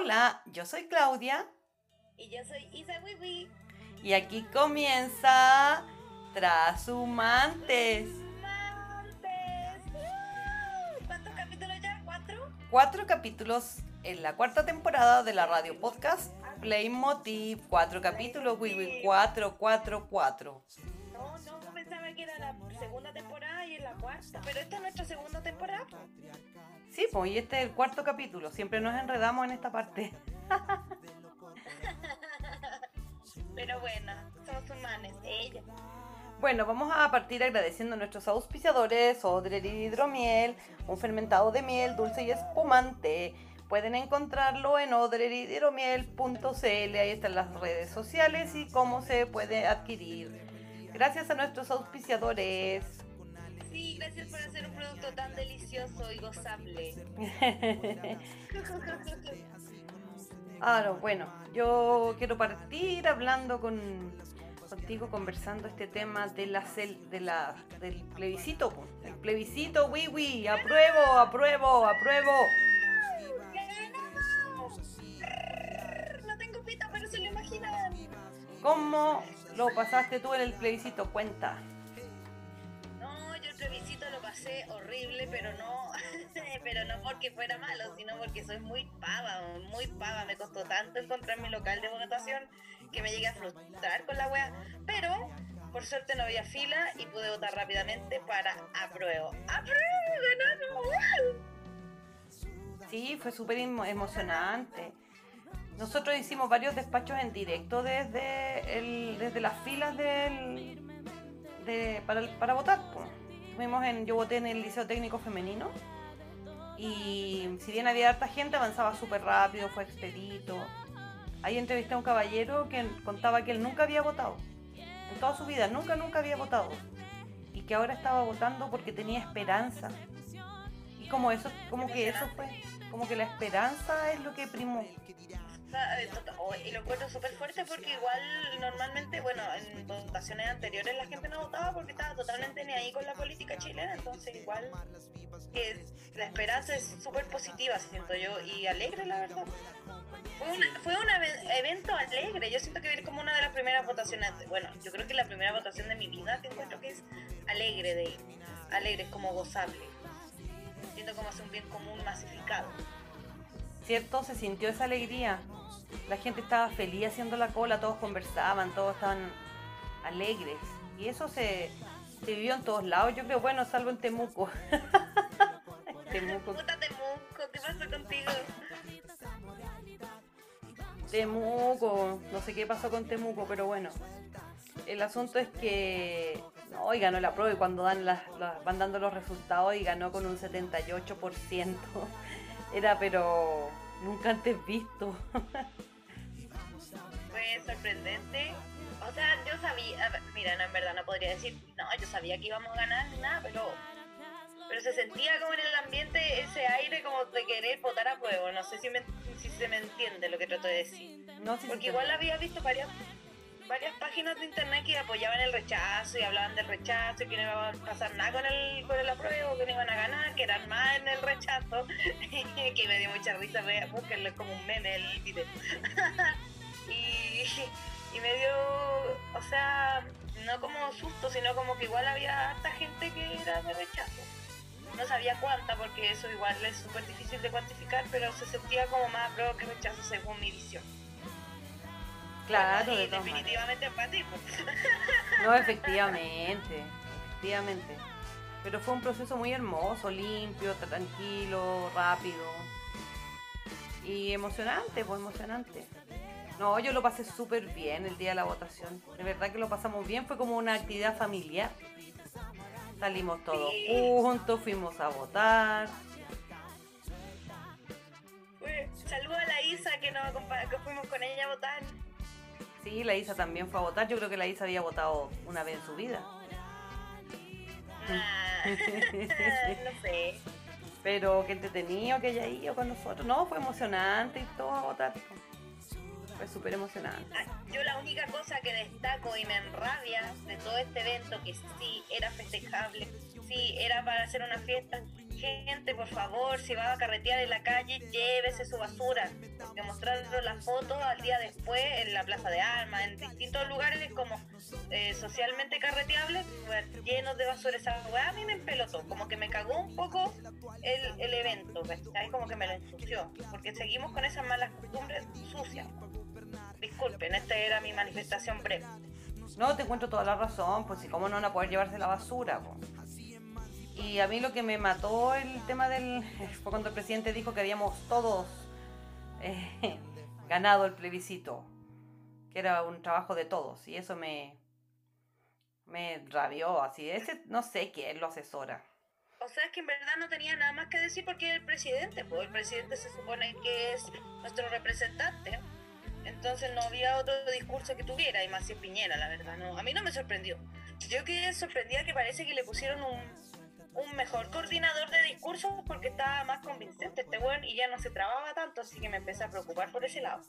Hola, yo soy Claudia. Y yo soy Isa Wiwi. Y aquí comienza Trashumantes. ¿Cuántos capítulos ya? ¿Cuatro? Cuatro capítulos en la cuarta temporada de la radio podcast Play Motive. Cuatro capítulos, Wiwi. Cuatro, cuatro, cuatro. No, no, pensaba que era la segunda temporada y en la cuarta. Pero esta es nuestra segunda temporada. Sí, pues, y este es el cuarto capítulo. Siempre nos enredamos en esta parte. Pero bueno, somos humanos, ella. Bueno, vamos a partir agradeciendo a nuestros auspiciadores, Odrer Hidromiel, un fermentado de miel dulce y espumante. Pueden encontrarlo en odrerhidromiel.cl, ahí están las redes sociales y cómo se puede adquirir. Gracias a nuestros auspiciadores. Sí, gracias por hacer un producto tan delicioso y gozable. Ahora, bueno, yo quiero partir hablando con, contigo, conversando este tema de la cel, de la, del plebiscito. El plebiscito, oui, oui, apruebo, apruebo, apruebo. No tengo pita, pero se lo imaginan. ¿Cómo lo pasaste tú en el plebiscito? Cuenta. Horrible, pero no, pero no porque fuera malo, sino porque soy muy pava, muy pava. Me costó tanto encontrar mi local de votación que me llegué a frustrar con la wea. Pero por suerte no había fila y pude votar rápidamente para apruebo. ¡Apruebo! ¡Ganamos! Sí, fue súper emo- emocionante. Nosotros hicimos varios despachos en directo desde, el, desde las filas del, de, para, para votar. Estuvimos en, yo voté en el Liceo Técnico Femenino y si bien había harta gente avanzaba súper rápido, fue expedito. Ahí entrevisté a un caballero que contaba que él nunca había votado. En toda su vida, nunca, nunca había votado. Y que ahora estaba votando porque tenía esperanza. Y como eso, como que eso fue, como que la esperanza es lo que primó. Ah, oh, Y lo encuentro súper fuerte porque igual normalmente, bueno, en votaciones anteriores la gente no votaba porque estaba totalmente ni ahí con la política chilena, entonces igual que la esperanza es súper positiva, siento yo, y alegre la verdad. Fue un, fue un eve- evento alegre, yo siento que es como una de las primeras votaciones, bueno, yo creo que la primera votación de mi vida que encuentro que es alegre de alegre, es como gozable. Siento como es un bien común masificado. ¿Cierto? Se sintió esa alegría. La gente estaba feliz haciendo la cola, todos conversaban, todos estaban alegres. Y eso se, se vivió en todos lados, yo creo, bueno, salvo en Temuco. Temuco, Puta Temuco, ¿qué pasó contigo? Temuco, no sé qué pasó con Temuco, pero bueno. El asunto es que no, y ganó la prueba y cuando dan las, las- van dando los resultados y ganó con un 78%. Era pero nunca antes visto. Fue sorprendente. O sea, yo sabía, mira, no, en verdad no podría decir, no, yo sabía que íbamos a ganar ni nada, pero, pero se sentía como en el ambiente ese aire como de querer votar a prueba. No sé si, me- si se me entiende lo que trato de decir. No si Porque te- igual había visto varias varias páginas de internet que apoyaban el rechazo y hablaban del rechazo y que no iba a pasar nada con el, con el apruebo, que no iban a ganar, que eran más en el rechazo, que me dio mucha risa, es como un meme el video. y, y me dio, o sea, no como susto, sino como que igual había harta gente que era de rechazo. No sabía cuánta, porque eso igual es súper difícil de cuantificar, pero se sentía como más apruebo que rechazo según mi visión. Claro, y definitivamente para ti. No, efectivamente, efectivamente. Pero fue un proceso muy hermoso, limpio, tranquilo, rápido. Y emocionante, pues emocionante. No, yo lo pasé súper bien el día de la votación. De verdad que lo pasamos bien, fue como una actividad familiar. Salimos todos Sí. juntos, fuimos a votar. Uy, Saludo a la Isa que, nos que fuimos con ella a votar. Sí, la Isa también fue a votar. Yo creo que la Isa había votado una vez en su vida. Ah, no sé. Pero qué entretenido que haya ido con nosotros. No, fue emocionante y todo a votar. Fue súper emocionante. Ah, Yo la única cosa que destaco y me enrabia de todo este evento, que sí era festejable, sí era para hacer una fiesta, gente, por favor, si va a carretear en la calle, llévese su basura, mostraron las fotos al día después en la Plaza de Armas, en distintos lugares como eh, socialmente carreteables, pues, llenos de basura. Esa weá a mí me empelotó, como que me cagó un poco el, el evento, ¿cachai? Como que me lo ensució, porque seguimos con esas malas costumbres sucias. Disculpen, esta era mi manifestación breve. No, te encuentro toda la razón, pues si cómo no van a poder llevarse la basura. po? Y a mí lo que me mató el tema del... fue cuando el presidente dijo que habíamos todos eh, ganado el plebiscito, que era un trabajo de todos, y eso me, me rabió, así, ese no sé quién lo asesora. O sea, es que en verdad no tenía nada más que decir porque el presidente, pues el presidente se supone que es nuestro representante. Entonces no había otro discurso que tuviera, y más si Piñera, la verdad. No, a mí no me sorprendió. Yo quedé sorprendida que parece que le pusieron un, un mejor coordinador de discursos porque estaba más convincente este weón y ya no se trababa tanto, así que me empecé a preocupar por ese lado.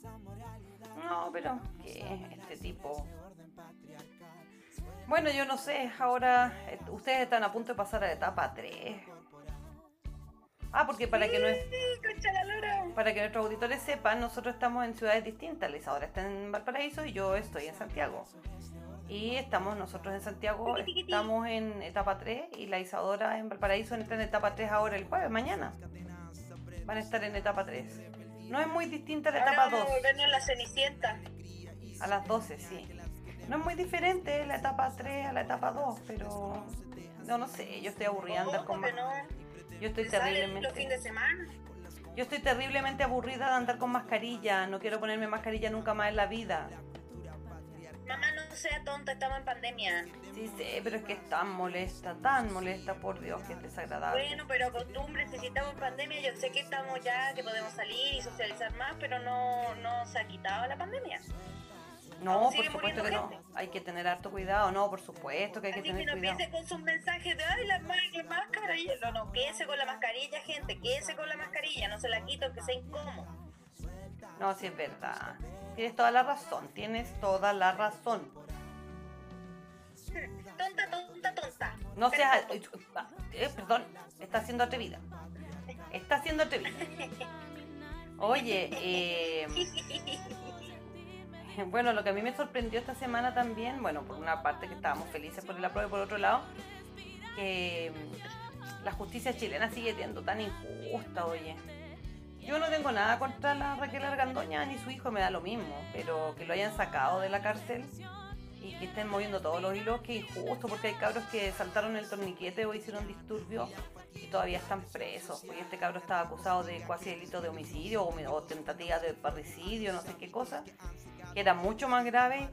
No, pero ¿qué? Este tipo. Bueno, yo no sé, ahora eh, ustedes están a punto de pasar a la etapa 3. Ah, porque para que no. Para que nuestros auditores sepan, nosotros estamos en ciudades distintas. La Isadora está en Valparaíso y yo estoy en Santiago. Y estamos nosotros en Santiago, estamos en etapa 3 y la Isadora en Valparaíso entra en etapa 3 ahora el jueves, mañana. Van a estar en etapa 3. No es muy distinta a la Ahora etapa vamos 2. a volvernos la cenicienta. A las 12, sí. No es muy diferente la etapa 3 a la etapa 2, pero... No, no sé, yo estoy aburrida de andar con ¿Cómo que más... no? Yo estoy los terriblemente... fines de semana. Yo estoy terriblemente aburrida de andar con mascarilla. No quiero ponerme mascarilla nunca más en la vida. No sea tonta, estamos en pandemia. Sí sé, pero es que es tan molesta, tan molesta, por Dios, que es desagradable. Bueno, pero costumbre, si estamos en pandemia, yo sé que estamos ya, que podemos salir y socializar más, pero no, no se ha quitado la pandemia. No, por supuesto que muriendo no. gente. Hay que tener harto cuidado, no, por supuesto que hay que Así que tener no cuidado. empiece con sus mensajes de, ay, la, la máscara. Y no, no, quédese con la mascarilla, gente, quédese con la mascarilla, no se la quito, aunque sea incómodo. No, sí es verdad. Tienes toda la razón, tienes toda la razón. Tonta, tonta, tonta. No seas... tonto. eh, perdón, está siendo atrevida. Está siendo atrevida. Oye, eh, bueno, lo que a mí me sorprendió esta semana también, bueno, por una parte que estábamos felices por el apruebo y por otro lado, que mm, la justicia chilena sigue siendo tan injusta, oye. Yo no tengo nada contra la Raquel Argandoña ni su hijo, me da lo mismo, pero que lo hayan sacado de la cárcel y que estén moviendo todos los hilos, que injusto, porque hay cabros que saltaron el torniquete o hicieron disturbios y todavía están presos. Porque este cabro estaba acusado de cuasi delito de homicidio o, o tentativa de parricidio, no sé qué cosa, que era mucho más grave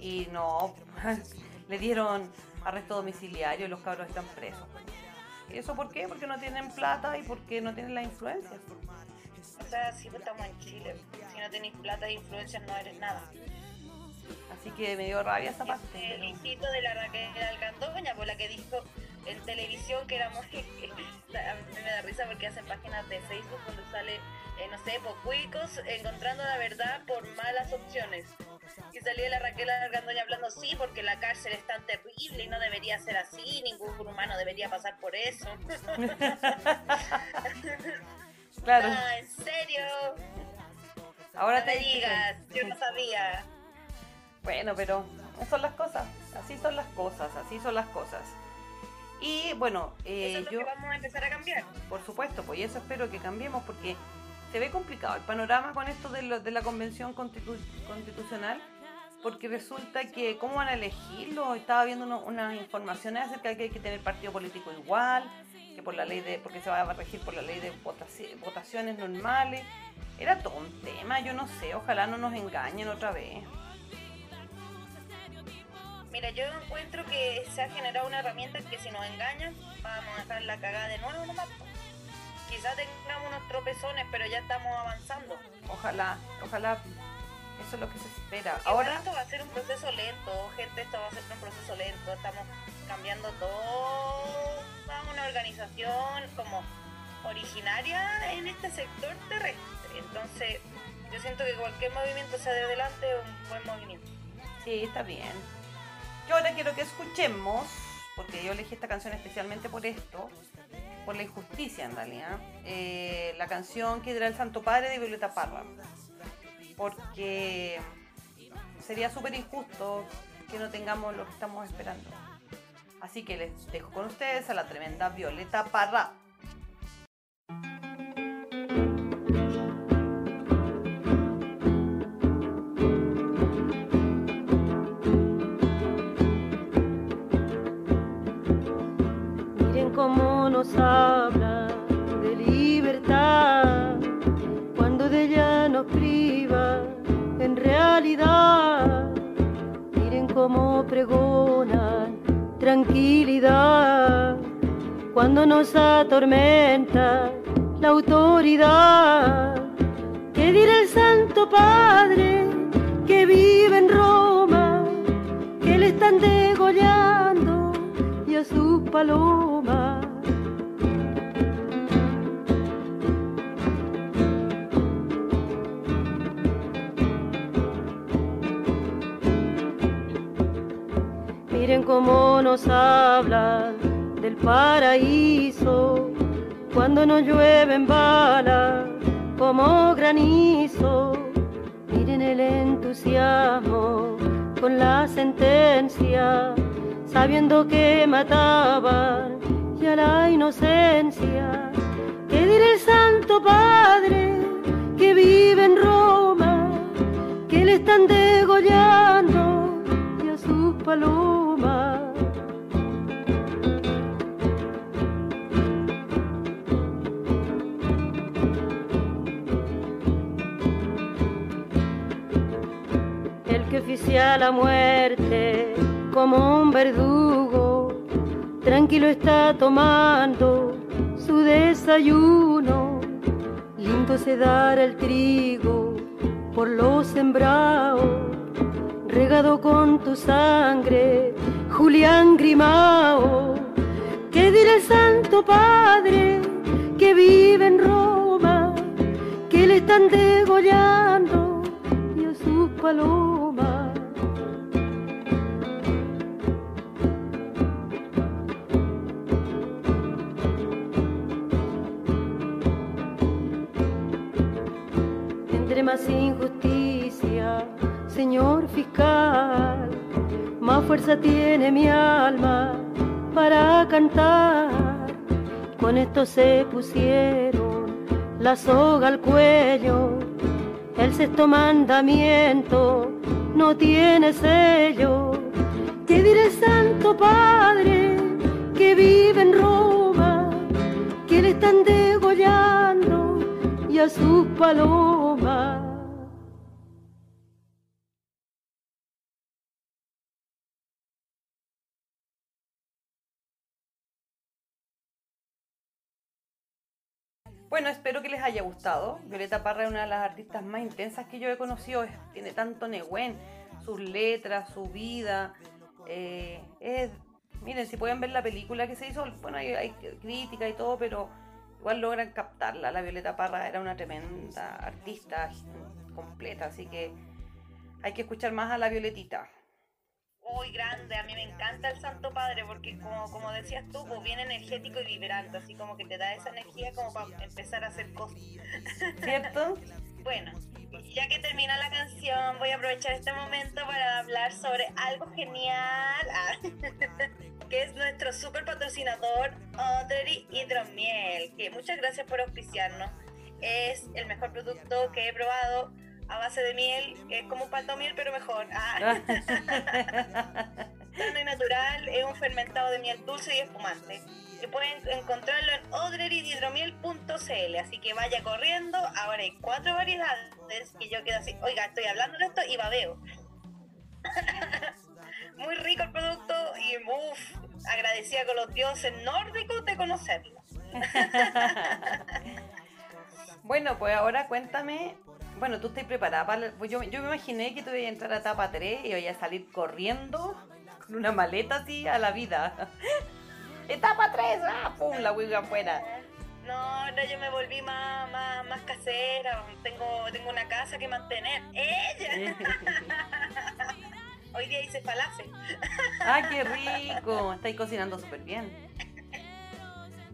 y no, le dieron arresto domiciliario y los cabros están presos. ¿Y eso por qué? Porque no tienen plata y porque no tienen la influencia. O sea, si pues estamos en Chile, si no tenéis plata e influencias no eres nada. Así que me dio rabia esa parte. El hijito de la Raquel Alcandoña, por la que dijo en televisión que era muy... a mí me da risa porque hacen páginas de Facebook donde sale, eh, no sé, por cuicos encontrando la verdad por malas opciones. Y salía la Raquel Alcandoña hablando, sí, porque la cárcel es tan terrible y no debería ser así, ningún humano debería pasar por eso. Claro, Ah, ¿en serio? ahora No te me digas, yo no sabía. Bueno, pero así son las cosas, así son las cosas, así son las cosas. Y bueno, eh, Eso es lo yo, que vamos a empezar a cambiar. por supuesto, pues y eso espero que cambiemos porque se ve complicado el panorama con esto de, lo- de la convención constitu- constitucional, porque resulta que cómo van a elegirlo, estaba viendo uno- unas informaciones acerca de que hay que tener partido político igual, que por la ley de, porque se va a regir por la ley de votaci- votaciones normales. Era todo un tema, yo no sé, ojalá no nos engañen otra vez. Mira, yo encuentro que se ha generado una herramienta que si nos engañan, vamos a dejar la cagada de nuevo nomás. Quizás tengamos unos tropezones, pero ya estamos avanzando. Ojalá, ojalá. Eso es lo que se espera. Ahora, esto va a ser un proceso lento, gente, esto va a ser un proceso lento. Estamos cambiando toda una organización como originaria en este sector terrestre. Entonces, yo siento que cualquier movimiento hacia adelante es un buen movimiento. sí, está bien. Yo ahora quiero que escuchemos, porque yo elegí esta canción especialmente por esto, por la injusticia en realidad, eh, la canción que dirá el Santo Padre de Violeta Parra. porque sería súper injusto que no tengamos lo que estamos esperando. Así que les dejo con ustedes a la tremenda Violeta Parra. Tranquilidad cuando nos atormenta la autoridad. ¿Qué dirá el Santo Padre que vive en Roma, que le están degollando y a sus palomas? Cómo nos hablan del paraíso cuando nos llueven balas como granizo. Miren el entusiasmo con la sentencia, sabiendo que mataban ya la inocencia. ¿Qué dirá el Santo Padre que vive en Roma, que le están degollando y a sus palomas? Oficia la muerte como un verdugo, tranquilo está tomando su desayuno, lindo se dará el trigo por lo sembrado, regado con tu sangre, Julián Grimao, ¿qué dirá el Santo Padre que vive en Roma, que le están degollando? y a sus palomas. Más injusticia, señor fiscal, más fuerza tiene mi alma para cantar. Con esto se pusieron la soga al cuello el sexto mandamiento no tiene sello. ¿Qué dirá el Santo Padre que vive en Roma, que le están degollando a sus palomas? Bueno, espero que les haya gustado. Violeta Parra es una de las artistas más intensas que yo he conocido. Tiene tanto negüen, sus letras, su vida. eh, es- miren, si pueden ver la película que se hizo, bueno, hay, hay crítica y todo, pero igual logran captarla. La Violeta Parra era una tremenda artista completa, así que hay que escuchar más a la Violetita. Uy, grande, a mí me encanta el Santo Padre porque como, como decías tú, pues bien energético y vibrante, así como que te da esa energía como para empezar a hacer cosas. ¿Cierto? Bueno, ya que termina la canción, voy a aprovechar este momento para hablar sobre algo genial, ah, que es nuestro super patrocinador Audrey Hidromiel, que muchas gracias por auspiciarnos. Es el mejor producto que he probado a base de miel, que es como un palto miel, pero mejor. Ah. Natural, es un fermentado de miel dulce y espumante. Y pueden encontrarlo en odrerydhidromiel.cl, así que vaya corriendo. Ahora hay cuatro variedades que yo quedo así, oiga, estoy hablando de esto y babeo. Muy rico el producto y uff, agradecida con los dioses nórdicos de conocerlo. Bueno, pues ahora cuéntame. Bueno, tú estás preparada para. pues yo, yo me imaginé que tú ibas a entrar a etapa 3 y ibas a salir corriendo con una maleta así a la vida. etapa 3, ¡ah! ¡Pum! La huiga afuera. No, ahora yo me volví más, más, más casera. Tengo, tengo una casa que mantener. ¡Ella! Hoy día hice falafel. ¡Ah, qué rico! Estáis cocinando súper bien.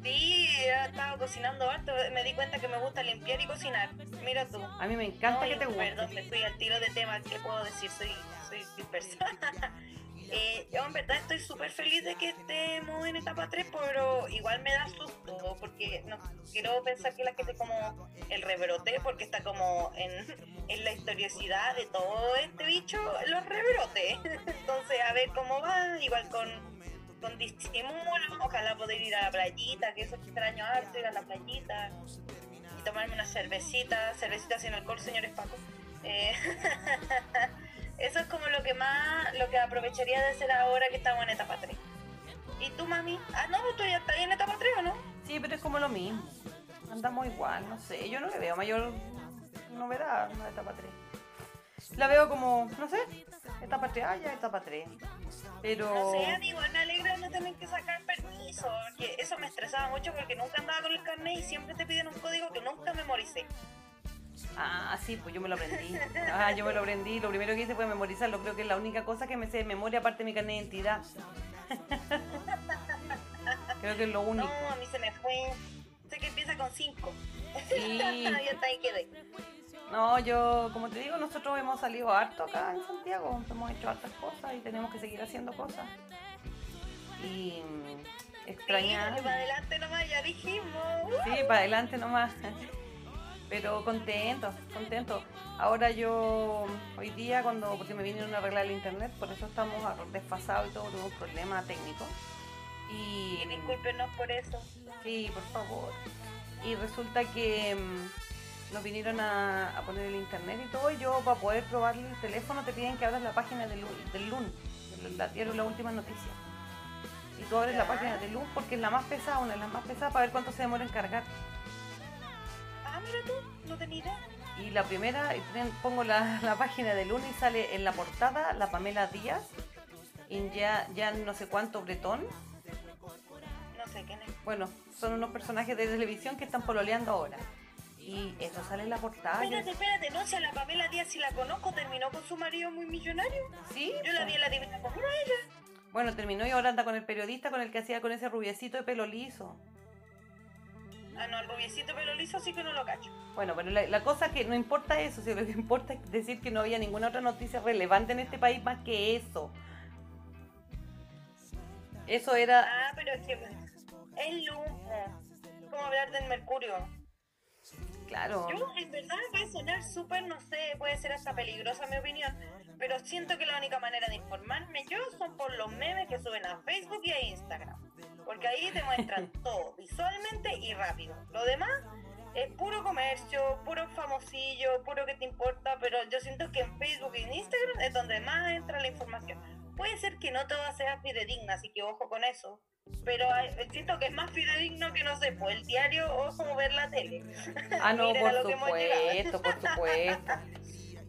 Sí, he estado cocinando harto. Me di cuenta que me gusta limpiar y cocinar. Mira tú. A mí me encanta que te guste. Perdón, me fui al tiro de tema. ¿Qué puedo decir? Soy, soy dispersa. Eh, yo en verdad estoy súper feliz de que estemos en etapa 3, pero igual me da susto, porque no quiero pensar que la gente como el rebrote, porque está como en, en la historiosidad de todo este bicho, los rebrotes. Entonces, a ver cómo va, igual con, con disimulo, ojalá poder ir a la playita, que eso extraño harto, ir a la playita y tomarme una cervecita, cervecita sin alcohol, señores Paco. Eh, Eso es como lo que más, lo que aprovecharía de hacer ahora que estamos en etapa 3. ¿Y tú, mami? Ah, no, tú ya estás en etapa 3 o no? Sí, pero es como lo mismo. Andamos igual, no sé. Yo no le veo mayor novedad a etapa 3. La veo como, no sé, etapa 3, ah, ya etapa 3. Pero. No sé, igual me alegra no tener que sacar permiso. Porque eso me estresaba mucho porque nunca andaba con el carnet y siempre te piden un código que nunca memoricé. Ah, sí, pues yo me lo aprendí. Ah, yo me lo aprendí. Lo primero que hice fue memorizarlo. Creo que es la única cosa que me sé de memoria, aparte de mi carnet de identidad. Creo que es lo único. No, a mí se me fue. Sé que empieza con 5. Sí. quedé. No, yo, como te digo, nosotros hemos salido harto acá en Santiago. Hemos hecho hartas cosas y tenemos que seguir haciendo cosas. Y extrañar. Sí, para adelante nomás, ya dijimos. Sí, para adelante nomás. Pero contento, contento. Ahora yo, hoy día, cuando porque me vinieron a arreglar el internet, por eso estamos desfasados y todo, tengo un problema técnico. Y discúlpenos por eso. Sí, por favor. Y resulta que mm, nos vinieron a, poner el internet y todo, y yo para poder probar el teléfono te piden que abras la página del, del LUN, la, dieron la última noticia. Y tú abres la página del LUN porque es la más pesada, una de las más pesadas, para ver cuánto se demora en cargar mira tú, no tenía Y la primera, pongo la, página de Luna y sale en la portada la Pamela Díaz, y ya, ya no sé cuánto bretón. No sé quién es. Bueno, son unos personajes de televisión que están pololeando ahora. Y eso sale en la portada. Espérate, espérate, no, si a la Pamela Díaz si la conozco, terminó con su marido muy millonario. Sí. Yo la vi en la divina a ella. Bueno, terminó y ahora anda con el periodista con el que hacía con ese rubiecito de pelo liso. Ah, no, el rubiecito pelo liso sí que no lo cacho. Bueno, pero la, la cosa que no importa eso, lo que importa es decir que no había ninguna otra noticia relevante en este país más que eso. Eso era... Ah, pero es que es lujo. ¿Cómo hablar del mercurio? Claro. Yo, en verdad, a sonar súper, no sé, puede ser hasta peligrosa mi opinión, pero siento que la única manera de informarme yo son por los memes que suben a Facebook y a Instagram. Porque ahí te muestran todo, visualmente y rápido. Lo demás es puro comercio, puro famosillo, puro que te importa, pero yo siento que en Facebook y en Instagram es donde más entra la información. Puede ser que no todo sea fidedigna, así que ojo con eso. Pero siento que es más fidedigno que no sé, pues el diario o como ver la tele. Ah, no, por supuesto, por supuesto.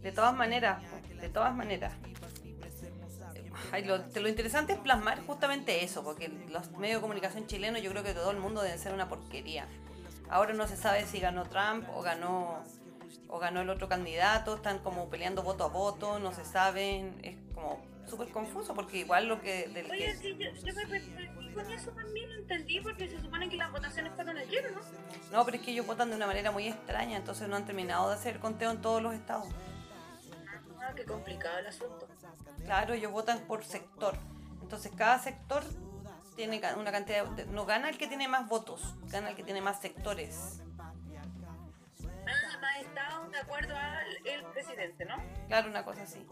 De todas maneras, de todas maneras lo, lo, interesante es plasmar justamente eso, porque los medios de comunicación chilenos yo creo que todo el mundo deben ser una porquería. Ahora no se sabe si ganó Trump o ganó o ganó el otro candidato, están como peleando voto a voto, no se saben, es como súper confuso porque igual lo que... Del Oye, sí, yo, yo me, con eso también lo entendí porque se supone que las votaciones fueron ayer, ¿no? No, pero es que ellos votan de una manera muy extraña, entonces no han terminado de hacer conteo en todos los estados. Ah, qué complicado el asunto. Claro, ellos votan por sector. Entonces cada sector tiene una cantidad de, no gana el que tiene más votos, gana el que tiene más sectores. Ah, más estado de acuerdo al presidente, ¿no? Claro, una cosa así.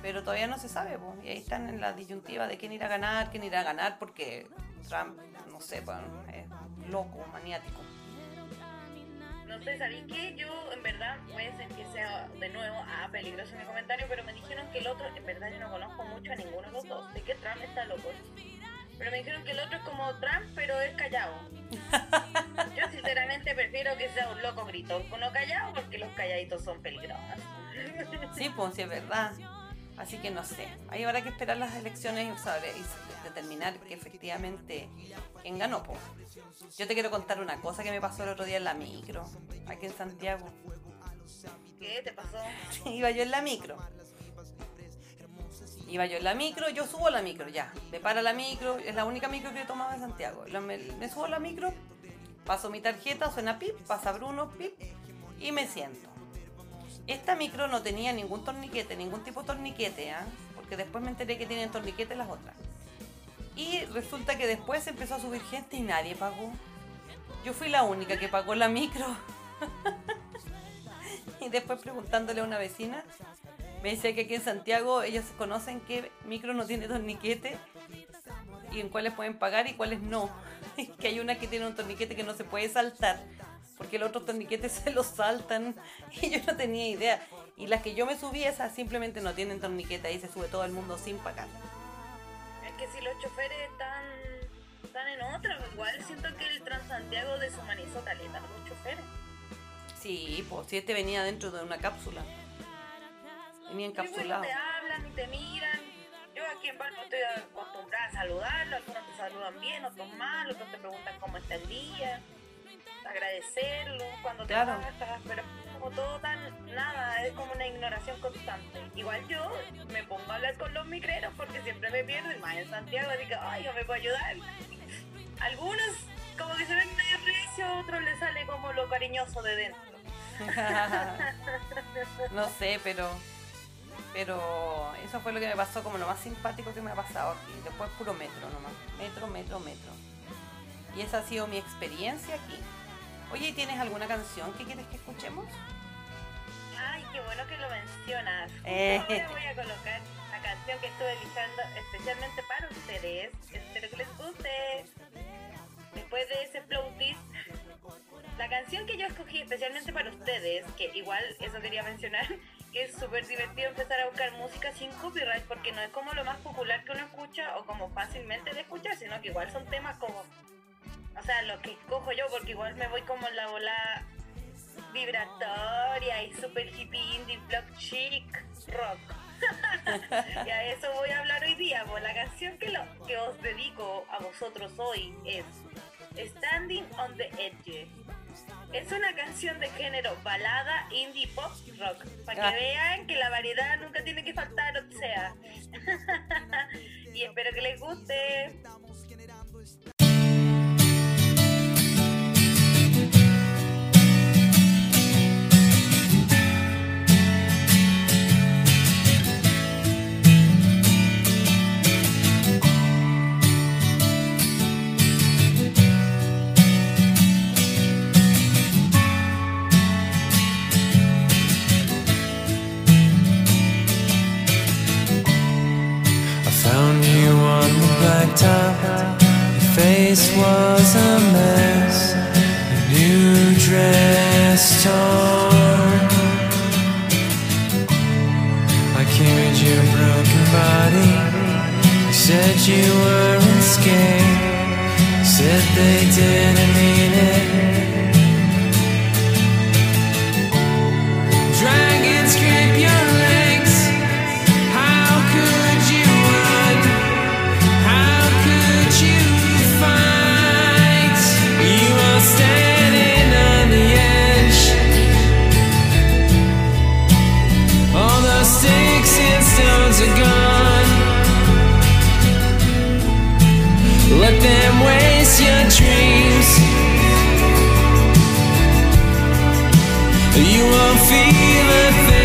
Pero todavía no se sabe, y ahí están en la disyuntiva de quién irá a ganar, quién irá a ganar, porque Trump, no sé, es loco, maniático no sé, ¿sabéis qué? Yo, en verdad, puede ser que sea de nuevo a ah, peligroso mi comentario, pero me dijeron que el otro, en verdad, yo no conozco mucho a ninguno de los dos. Sé que Trump está loco. Pero me dijeron que el otro es como Trump, pero es callado. Yo, sinceramente, prefiero que sea un loco gritón, no callado, porque los calladitos son peligrosos. Sí, pues, sí, es verdad. Así que no sé, ahí habrá que esperar las elecciones y determinar que efectivamente quién ganó. Po. Yo te quiero contar una cosa que me pasó el otro día en la micro, aquí en Santiago. ¿Qué te pasó? Iba yo en la micro. Iba yo en la micro, yo subo a la micro, ya. Me para la micro, es la única micro que he tomado en Santiago. me, subo a la micro Paso mi tarjeta, suena pip, pasa Bruno, pip, y me siento. Esta micro no tenía ningún torniquete, ningún tipo de torniquete, ¿ah? porque después me enteré que tienen torniquete las otras. Y resulta que después empezó a subir gente y nadie pagó. Yo fui la única que pagó la micro. y después preguntándole a una vecina, me decía que aquí en Santiago ellos conocen que micro no tiene torniquete y en cuáles pueden pagar y cuáles no. que hay una que tiene un torniquete que no se puede saltar, porque los otros torniquetes se los saltan y yo no tenía idea. Y las que yo me subí, esas simplemente no tienen torniquete, ahí se sube todo el mundo sin pagar. Es que si los choferes están, están en otra, igual siento que el Transantiago deshumanizó caleta los choferes. Sí, pues si este venía dentro de una cápsula. Venía Sí, pues, encapsulado. te hablan y te miran. Yo aquí en Palma estoy acostumbrada a saludarlo, algunos te saludan bien, otros mal, otros te preguntan cómo está el día, agradecerlo cuando te Claro. bajas, pero como todo tan, nada, es como una ignoración constante. Igual yo me pongo a hablar con los micreros porque siempre me pierdo, y más en Santiago, así que, ay, yo me puedo ayudar. Algunos como que se ven medio recios, a otros les sale como lo cariñoso de dentro. no sé, pero pero eso fue lo que me pasó como lo más simpático que me ha pasado aquí. Después puro metro nomás. Metro, metro, metro. Y esa ha sido mi experiencia aquí. Oye, ¿y ¿tienes alguna canción que quieres que escuchemos? Ay, qué bueno que lo mencionas. Eh. Ahora voy a colocar la canción que estuve eligiendo especialmente para ustedes. Espero que les guste. Después de ese floatis, la canción que yo escogí especialmente para ustedes, que igual eso quería mencionar, que es súper divertido empezar a buscar música sin copyright porque no es como lo más popular que uno escucha o como fácilmente de escuchar, sino que igual son temas como, o sea, lo que escojo yo, porque igual me voy como en la bola vibratoria y super hippie indie block chic rock. y a eso voy a hablar hoy día, pues la canción que, lo, que os dedico a vosotros hoy es Standing on the Edge. Es una canción de género balada, indie, pop, rock. Para Ah. que vean que la variedad nunca tiene que faltar, o sea. y espero que les guste. Blacktop. Your face was a mess. Your new dress torn. I carried your broken body. You said you weren't scared. Said they didn't mean it. You won't feel a thing.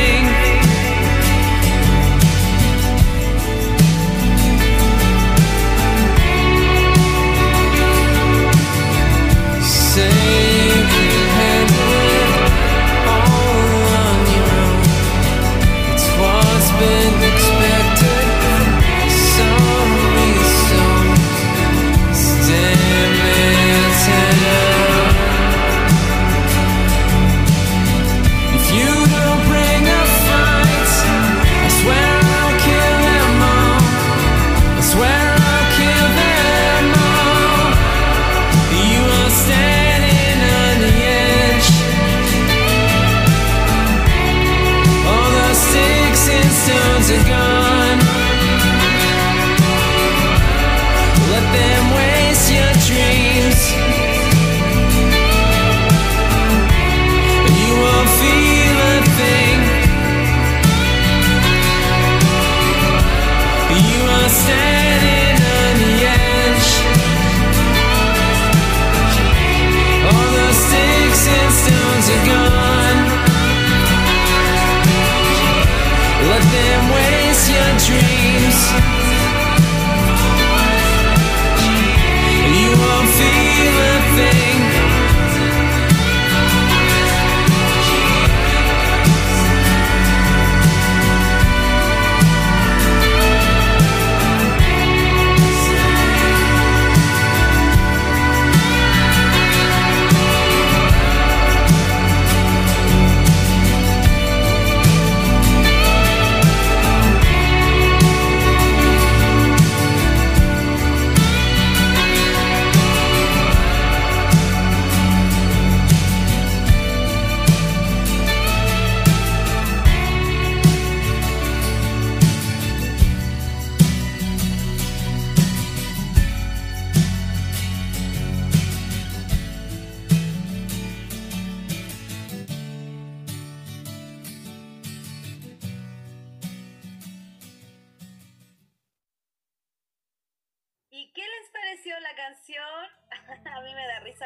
You won't feel a thing.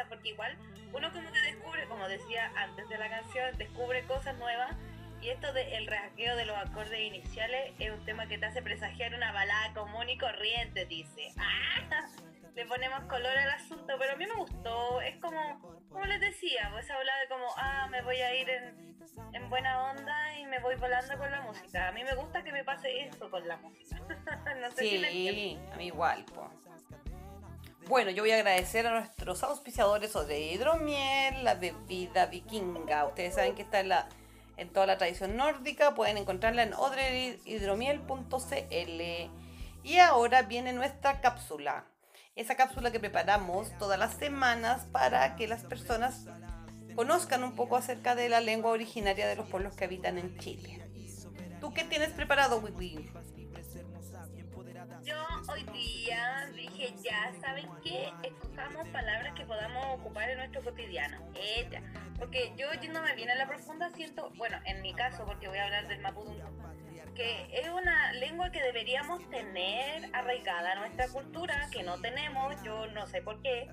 Porque igual uno como que descubre, como decía antes de la canción, descubre cosas nuevas y esto del el rasgueo de los acordes iniciales es un tema que te hace presagiar una balada común y corriente, dice. ¡Ah! Le ponemos color al asunto, pero a mí me gustó. Es como, como les decía, pues habla de como, ah, me voy a ir en, en buena onda y me voy volando con la música. A mí me gusta que me pase eso con la música. no sé si me. Sí, a mí igual, po. Bueno, yo voy a agradecer a nuestros auspiciadores de hidromiel, la bebida vikinga. Ustedes saben que está en toda la tradición nórdica. Pueden encontrarla en odrehidromiel.cl. Y ahora viene nuestra cápsula. Esa cápsula que preparamos todas las semanas para que las personas conozcan un poco acerca de la lengua originaria de los pueblos que habitan en Chile. ¿Tú qué tienes preparado, Wiwi? Hoy día dije, ya, ¿saben qué? Escojamos palabras que podamos ocupar en nuestro cotidiano. Ella. Porque yo yéndome bien a la profunda siento, bueno, en mi caso, porque voy a hablar del mapudungun, que es una lengua que deberíamos tener arraigada a nuestra cultura, que no tenemos, yo no sé por qué,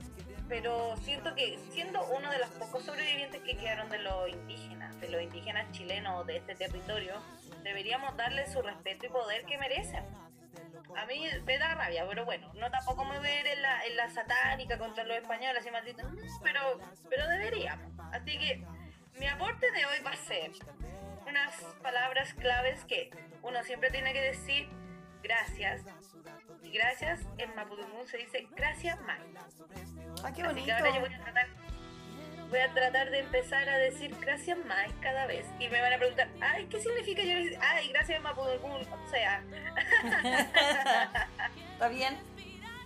pero siento que siendo uno de los pocos sobrevivientes que quedaron de los indígenas, de los indígenas chilenos de este territorio, deberíamos darle su respeto y poder que merecen. A mí me da rabia, pero bueno, no tampoco me ver en la, en la satánica contra los españoles y malditos, pero, pero deberíamos. Así que mi aporte de hoy va a ser unas palabras claves que uno siempre tiene que decir gracias. Y gracias en Mapudungun se dice gracias mal. ¡Ah, qué Así bonito! que ahora yo voy a tratar, voy a tratar de empezar a decir gracias más cada vez. Y me van a preguntar, ay, ¿qué significa yo decir, ay, gracias Mapudungun? O sea, ¿Está bien?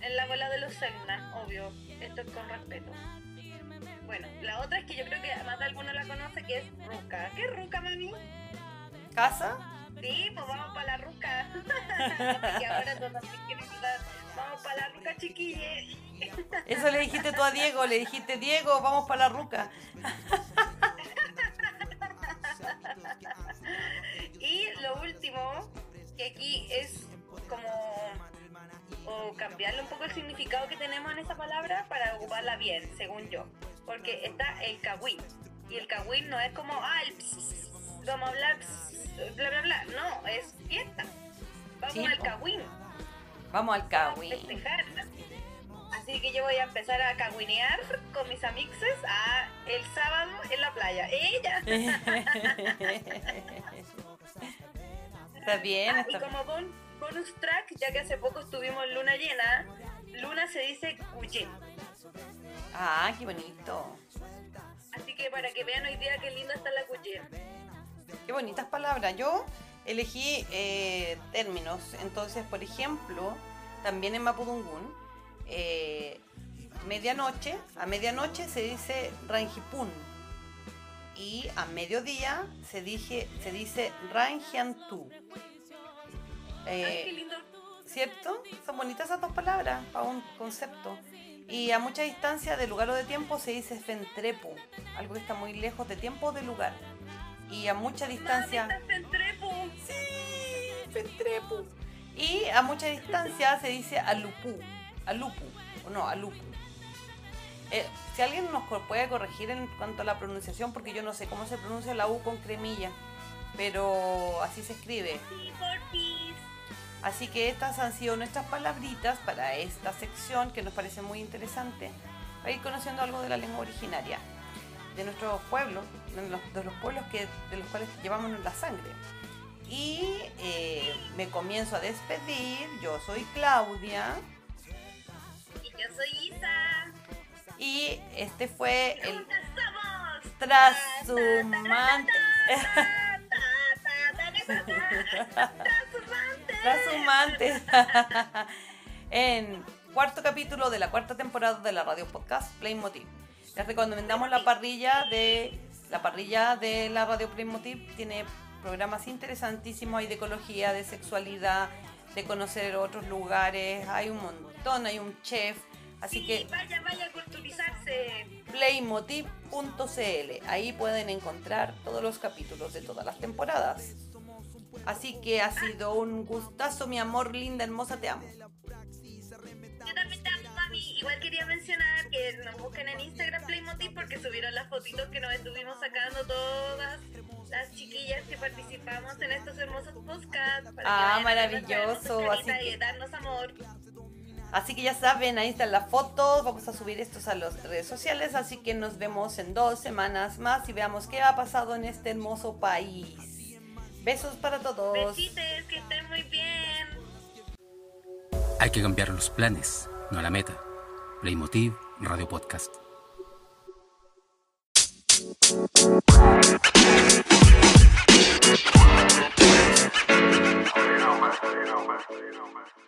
en la bola de los Segna, obvio. Esto es con respeto. Bueno, la otra es que yo creo que más de alguno la conoce, que es Ruca. ¿Qué es Ruca, mami? ¿Casa? Sí, pues vamos para la Ruca. y ahora quieres vamos para la Ruca, chiquille. Eso le dijiste tú a Diego, le dijiste, Diego, vamos para la ruca. Y lo último, que aquí es como o cambiarle un poco el significado que tenemos en esa palabra para ocuparla bien, según yo. Porque está el kawin. Y el kawin no es como, ah, el ps, vamos a hablar ps, bla, bla, bla. No, es fiesta. Vamos Sí, al kawin. Vamos al a Kawi. festejar. Yo voy a empezar a caguinear con mis amixes a el sábado en la playa. Ella. Está bien, Ah, y como bon- bonus track, ya que hace poco estuvimos en luna llena, luna se dice cuye. Ah, qué bonito. Así que para que vean hoy día qué linda está la cuye. Qué bonitas palabras. Yo elegí eh, términos. Entonces, por ejemplo, también en Mapudungun, eh, medianoche, a medianoche se dice Rangipun. Y a mediodía se, dije, se dice Rangiantú. Eh. ¿Cierto? Son bonitas esas dos palabras para un concepto. Y a mucha distancia de lugar o de tiempo se dice Fentrepu, algo que está muy lejos de tiempo o de lugar. Y a mucha distancia... Sí, Fentrepu. Y a mucha distancia se dice Alupú, Alupu, o no, Alupu. Eh, si alguien nos puede corregir en cuanto a la pronunciación, porque yo no sé cómo se pronuncia la U con cremilla. pero así se escribe. Así que estas han sido nuestras palabritas para esta sección que nos parece muy interesante, para ir conociendo algo de la lengua originaria, de nuestros pueblos, de los, pueblos que, de los cuales llevamos la sangre. Y eh, me comienzo a despedir, yo soy Claudia yo soy Isa. y este fue el ¡Juntas somos! trashumante. ¡Trashumante! Trashumante. en cuarto capítulo de la cuarta temporada de la radio podcast Playmotiv. Les recomendamos la parrilla de la parrilla de la radio Playmotiv. Tiene programas interesantísimos, hay de ecología, de sexualidad, de conocer otros lugares, hay un montón, hay un chef. Así que Vaya, vaya a culturizarse. playmotiv.cl. Ahí pueden encontrar todos los capítulos de todas las temporadas. Así que ha sido un gustazo, mi amor, linda, hermosa, te amo. Yo también te amo, mami. Igual quería mencionar que nos busquen en Instagram Playmotiv porque subieron las fotitos que nos estuvimos sacando todas las chiquillas que participamos en estos hermosos podcasts. para Ah, maravilloso, hermosas así caritas que- Y darnos amor. Así que ya saben, ahí están las fotos. Vamos a subir estos a las redes sociales. Así que nos vemos en dos semanas más y veamos qué ha pasado en este hermoso país. Besos para todos. Besites, que estén muy bien. Hay que cambiar los planes, no la meta. Playmotiv Radio Podcast. You know, man. You. You.